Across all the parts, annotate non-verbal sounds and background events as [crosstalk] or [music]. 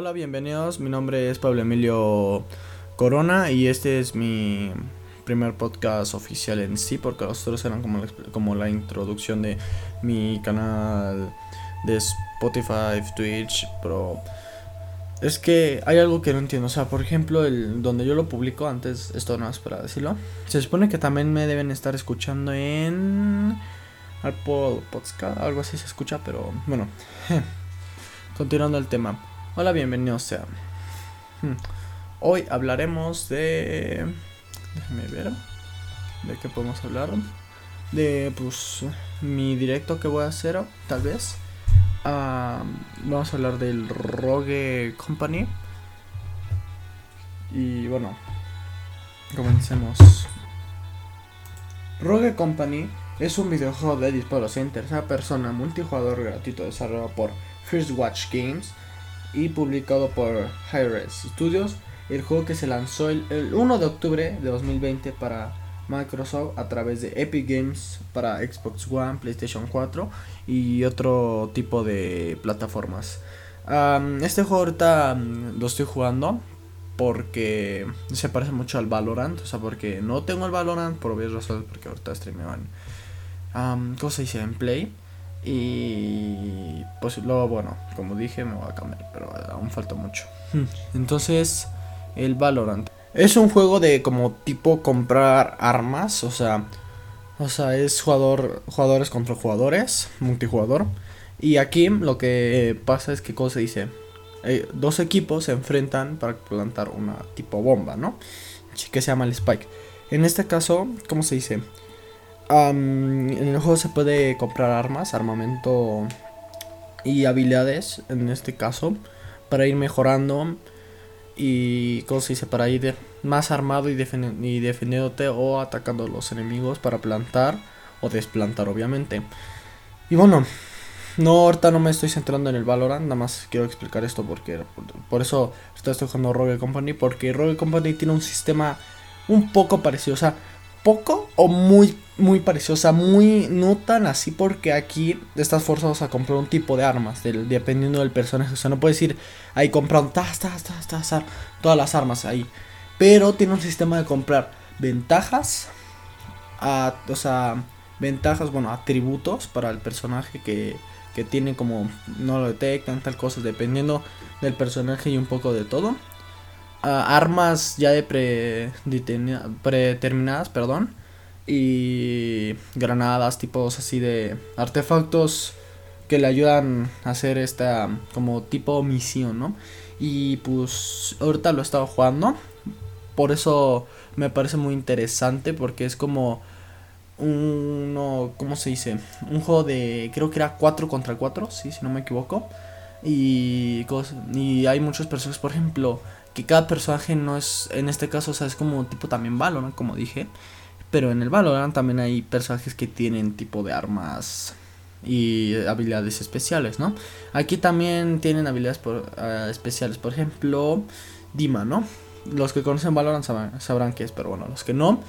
Hola, bienvenidos. Mi nombre es Pablo Emilio Corona y este es mi primer podcast oficial en sí, porque los otros eran como la, como la introducción de mi canal de Spotify, Twitch, pero es que hay algo que no entiendo. O sea, por ejemplo, el donde yo lo publico antes, esto no es para decirlo. Se supone que también me deben estar escuchando en Apple Podcast, algo así se escucha, pero bueno. [laughs] Continuando el tema. Hola, bienvenidos sean. Hmm. Hoy hablaremos de. Déjame ver. ¿De qué podemos hablar? De pues mi directo que voy a hacer, tal vez. Vamos a hablar del Rogue Company. Y bueno, comencemos. Rogue Company es un videojuego de disparos en tercera persona multijugador gratuito desarrollado por First Watch Games y publicado por Hi-Res Studios, el juego que se lanzó el, 1 de octubre de 2020 para Microsoft a través de Epic Games para Xbox One, PlayStation 4 y otro tipo de plataformas. este juego ahorita lo estoy jugando porque se parece mucho al Valorant, o sea, porque no tengo el Valorant por obvias razones, porque ahorita streamean um, ¿cómo se dice? En Play. Y pues luego, bueno, como dije, me voy a cambiar, pero aún falta mucho. Hmm. Entonces, el Valorant. Es un juego de como tipo comprar armas, o sea, o sea, es jugador, jugadores contra jugadores, multijugador. Y aquí lo que pasa es que, ¿cómo se dice? Eh, dos equipos se enfrentan para plantar una tipo bomba, ¿no? Que se llama el Spike. En este caso, ¿cómo se dice? En el juego se puede comprar armas, armamento y habilidades, en este caso, para ir mejorando y, ¿cómo se dice? Para ir más armado y, y defendiéndote o atacando a los enemigos para plantar o desplantar, obviamente. Y bueno, no, ahorita no me estoy centrando en el Valorant, nada más quiero explicar esto porque por, eso estoy jugando Rogue Company, porque Rogue Company tiene un sistema un poco parecido, o sea, poco o muy, muy parecido. O sea, muy, no tan así porque aquí estás forzado a comprar un tipo de armas, dependiendo del personaje. O sea, no puedes ir ahí comprando tas, tas, tas, todas las armas ahí. Pero tiene un sistema de comprar ventajas, o sea, ventajas, bueno, atributos para el personaje que, que tiene como no lo detectan, tal cosa, dependiendo del personaje y un poco de todo armas ya de pre, predeterminadas, perdón. Y granadas, tipos así de artefactos que le ayudan a hacer esta como tipo misión, ¿no? Y pues ahorita lo he estado jugando. Por eso me parece muy interesante porque es como uno, ¿cómo se dice? Un juego de, creo que era 4 contra 4, sí, si no me equivoco. Y, y hay muchos personajes, por ejemplo, que cada personaje no es, en este caso, o sea, es como tipo también Valorant, como dije. Pero en el Valorant también hay personajes que tienen tipo de armas y habilidades especiales, ¿no? Aquí también tienen habilidades por, ah, especiales, por ejemplo, Dima, ¿no? Los que conocen Valorant sabrán, qué es, pero bueno, los que no,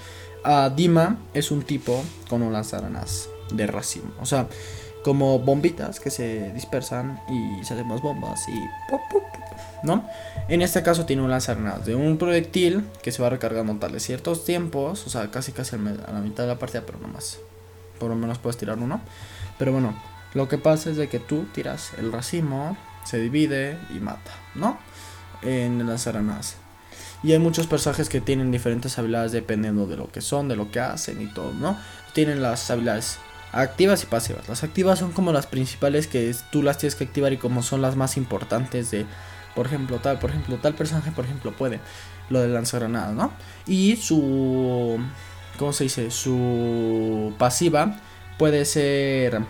uh, Dima es un tipo con un lanzagranadas de racimo, o sea, como bombitas que se dispersan y se hacen más bombas y pop, pop, ¿no? En este caso tiene un lanzagranadas de un proyectil que se va recargando tal de ciertos tiempos, o sea, casi casi a la mitad de la partida, pero no más. Por lo menos puedes tirar uno. Pero bueno, lo que pasa es de que tú tiras el racimo, se divide y mata, ¿no? En el lanzagranadas. Y hay muchos personajes que tienen diferentes habilidades dependiendo de lo que son, de lo que hacen y todo, ¿no? Tienen las habilidades activas y pasivas. Las activas son como las principales que tú las tienes que activar y como son las más importantes de por ejemplo, tal, por ejemplo, tal personaje, por ejemplo, puede lo de lanzagranadas, ¿no? Y su ¿cómo se dice? Su pasiva puede ser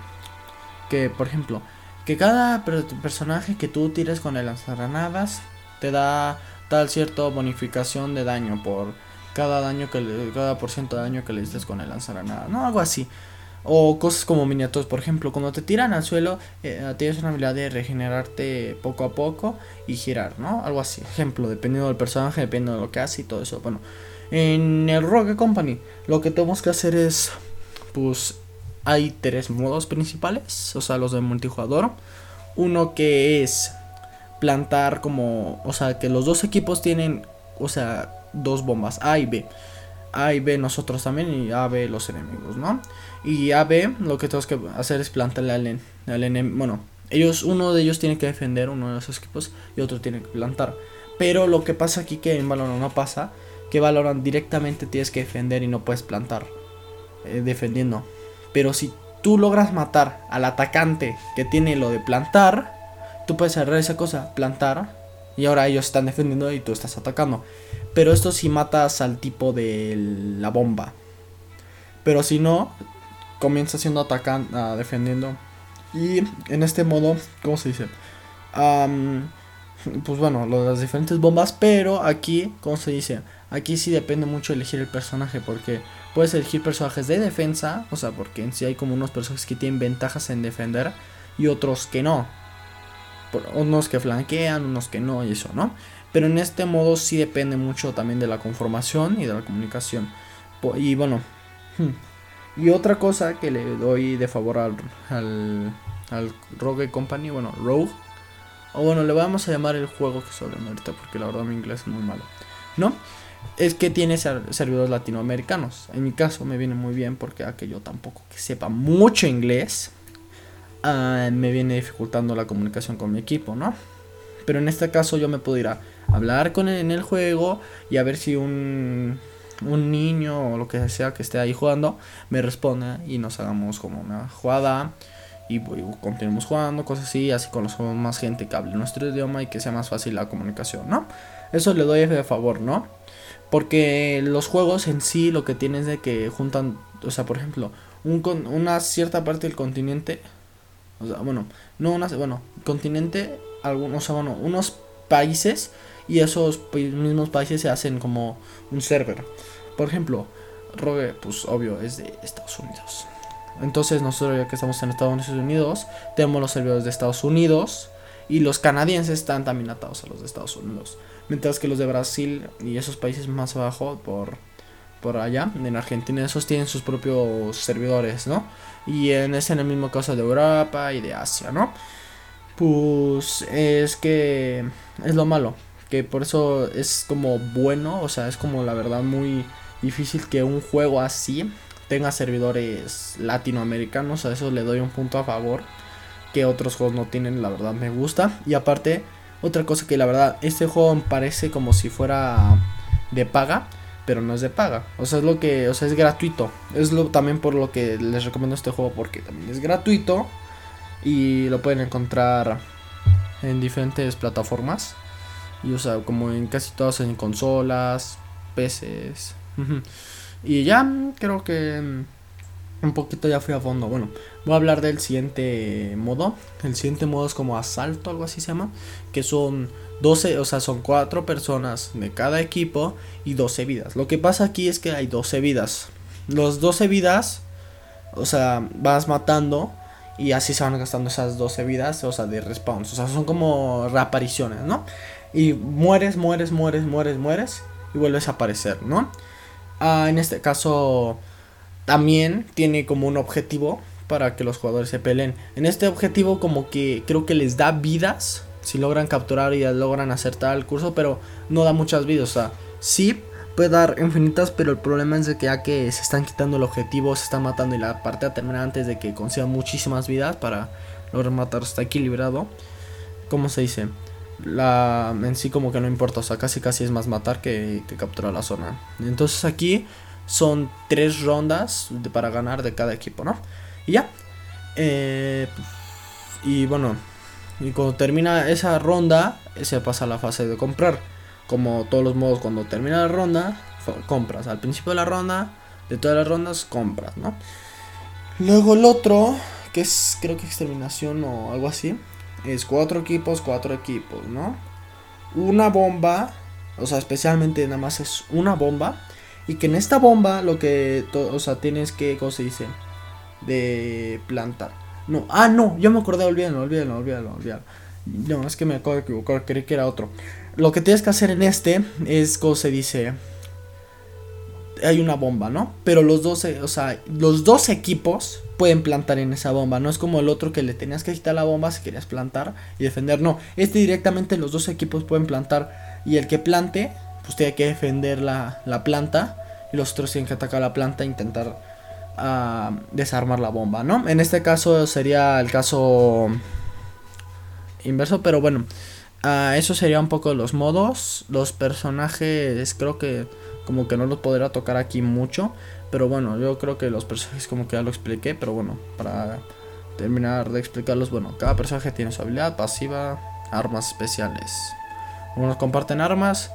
que, por ejemplo, que cada personaje que tú tires con el lanzagranadas te da tal cierta bonificación de daño por cada daño que le, cada por ciento de daño que le dices con el lanzagranadas, no algo así. O cosas como miniaturas, por ejemplo, cuando te tiran al suelo, eh, tienes una habilidad de regenerarte poco a poco y girar, ¿no? Algo así. Ejemplo, dependiendo del personaje, dependiendo de lo que hace y todo eso. Bueno, en el Rogue Company, lo que tenemos que hacer es, pues, hay tres modos principales, o sea, los de multijugador. Uno que es plantar como, o sea, que los dos equipos tienen, o sea, dos bombas, A y B. A y B nosotros también y A, B los enemigos, ¿no? Y A, B lo que tenemos que hacer es plantarle al, enemigo, bueno, ellos, uno de ellos tiene que defender uno de esos equipos y otro tiene que plantar. Pero lo que pasa aquí que en Valorant no pasa, que Valorant directamente tienes que defender y no puedes plantar eh, defendiendo. Pero si tú logras matar al atacante que tiene lo de plantar, tú puedes cerrar esa cosa, plantar, y ahora ellos están defendiendo y tú estás atacando. Pero esto si matas al tipo de la bomba. Pero si no, comienza siendo atacando, ah, defendiendo. Y en este modo, ¿cómo se dice? pues bueno, lo de las diferentes bombas. Pero aquí, ¿cómo se dice? Aquí sí depende mucho elegir el personaje. Porque puedes elegir personajes de defensa. O sea, porque en sí hay como unos personajes que tienen ventajas en defender. Y otros que no. Unos que flanquean, unos que no, y eso, ¿no? Pero en este modo sí depende mucho también de la conformación y de la comunicación. Y bueno. Hmm, y otra cosa que le doy de favor al, al, Rogue Company, bueno, Rogue. O bueno, le vamos a llamar el juego que sobre ahorita porque la verdad mi inglés es muy malo. ¿No? Es que tiene servidores latinoamericanos. En mi caso me viene muy bien porque a que yo tampoco que sepa mucho inglés. Ah, me viene dificultando la comunicación con mi equipo, ¿no? Pero en este caso yo me puedo ir a hablar con él en el juego y a ver si un un niño o lo que sea que esté ahí jugando me responde y nos hagamos como una jugada y, continuemos jugando, cosas así, así conocemos más gente que hable nuestro idioma y que sea más fácil la comunicación, ¿no? Eso le doy de favor, ¿no? Porque los juegos en sí lo que tienen es de que juntan, o sea, por ejemplo, un, una cierta parte del continente, o sea, bueno, no una, bueno, continente, algunos, o sea, bueno, unos países y esos mismos países se hacen como un server. Por ejemplo, Rogue, pues obvio, es de Estados Unidos. Entonces nosotros ya que estamos en Estados Unidos, tenemos los servidores de Estados Unidos y los canadienses están también atados a los de Estados Unidos. Mientras que los de Brasil y esos países más abajo, por, por allá, en Argentina, esos tienen sus propios servidores, ¿no? Y en, es en el mismo caso de Europa y de Asia, ¿no? Pues es que es lo malo que por eso es como bueno, o sea, es como la verdad muy difícil que un juego así tenga servidores latinoamericanos, a eso le doy un punto a favor que otros juegos no tienen, la verdad me gusta. Y aparte, otra cosa que la verdad, este juego parece como si fuera de paga, pero no es de paga. O sea, es lo que, o sea, es gratuito. Es lo también por lo que les recomiendo este juego porque también es gratuito y lo pueden encontrar en diferentes plataformas. Y o sea, como en casi todas en consolas, PCs. y ya creo que mm, un poquito ya fui a fondo. Bueno, voy a hablar del siguiente modo. El siguiente modo es como asalto, algo así se llama. Que son 12, o sea, son 4 personas de cada equipo y 12 vidas. Lo que pasa aquí es que hay 12 vidas. Los 12 vidas, o sea, vas matando y así se van gastando esas 12 vidas, o sea, de respawns. O sea, son como reapariciones, ¿no? y mueres, mueres, mueres, mueres, mueres y vuelves a aparecer, ¿no? Ah, en este caso también tiene como un objetivo para que los jugadores se peleen. En este objetivo como que creo que les da vidas si logran capturar y logran acertar el curso, pero no da muchas vidas, o sea, sí puede dar infinitas, pero el problema es de que ya que se están quitando el objetivo, se están matando y la partida termina antes de que consigan muchísimas vidas para lograr matar, está equilibrado. ¿Cómo se dice? la en sí como que no importa, o sea, casi casi es más matar que, capturar la zona. Entonces aquí son tres rondas para ganar de cada equipo, ¿no? Y ya. Eh, y bueno, y cuando termina esa ronda, se pasa a la fase de comprar. Como todos los modos, cuando termina la ronda, compras. Al principio de la ronda, de todas las rondas, compras, ¿no? Luego el otro, que es creo que exterminación o algo así, es cuatro equipos, cuatro equipos, ¿no? Una bomba, o sea, especialmente nada más es una bomba. Y que en esta bomba lo que, o sea, tienes que, ¿cómo se dice? De plantar. No, ah, no, yo me acordé, olvídalo, olvídalo, olvídalo, olvídalo. No, es que me acabo de equivocar, creí que era otro. Lo que tienes que hacer en este es, ¿cómo se dice? hay una bomba, ¿no? Pero los dos, eh, o sea, los dos equipos pueden plantar en esa bomba. No es como el otro que le tenías que quitar la bomba si querías plantar y defender. No, este directamente los dos equipos pueden plantar. Y el que plante, pues tiene que defender la, la planta. Y los otros tienen que atacar la planta e intentar uh, desarmar la bomba, ¿no? En este caso sería el caso inverso, pero bueno. Uh, eso sería un poco los modos. Los personajes creo que como que no los podrá tocar aquí mucho. Pero bueno, yo creo que los personajes como que ya lo expliqué. Pero bueno, para terminar de explicarlos, bueno, cada personaje tiene su habilidad pasiva, armas especiales. Unos comparten armas,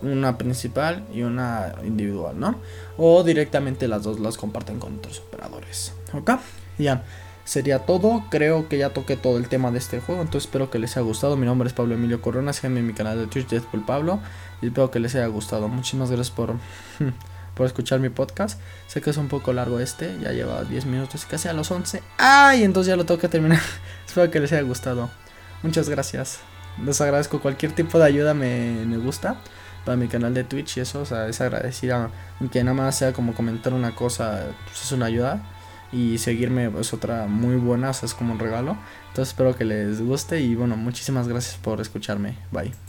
una principal y una individual, ¿no? O directamente las dos las comparten con otros operadores. ¿Ok? Ya. Sería todo, creo que ya toqué todo el tema de este juego, entonces espero que les haya gustado. Mi nombre es Pablo Emilio Corona, síganme en mi canal de Twitch, Deadpool Pablo, y espero que les haya gustado. Muchísimas gracias por, [laughs] por escuchar mi podcast. Sé que es un poco largo este, ya lleva 10 minutos y casi a los 11. ¡Ay! Entonces ya lo tengo que terminar. [laughs] espero que les haya gustado. Muchas gracias. Les agradezco cualquier tipo de ayuda, me, me gusta para mi canal de Twitch y eso, o sea, es agradecida. Aunque nada más sea como comentar una cosa, pues es una ayuda y seguirme es otra muy buena, o sea, es como un regalo. Entonces espero que les guste y bueno, muchísimas gracias por escucharme. Bye.